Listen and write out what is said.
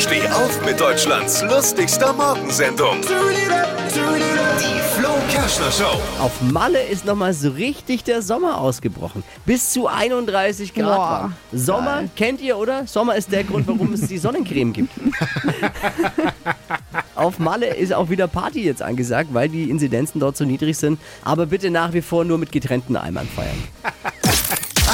Steh auf mit Deutschlands lustigster Morgensendung. Die Flo Kerschner Show. Auf Malle ist nochmal so richtig der Sommer ausgebrochen. Bis zu 31 Grad. Boah, warm. Sommer kennt ihr, oder? Sommer ist der Grund, warum es die Sonnencreme gibt. Auf Malle ist auch wieder Party jetzt angesagt, weil die Inzidenzen dort so niedrig sind. Aber bitte nach wie vor nur mit getrennten Eimern feiern.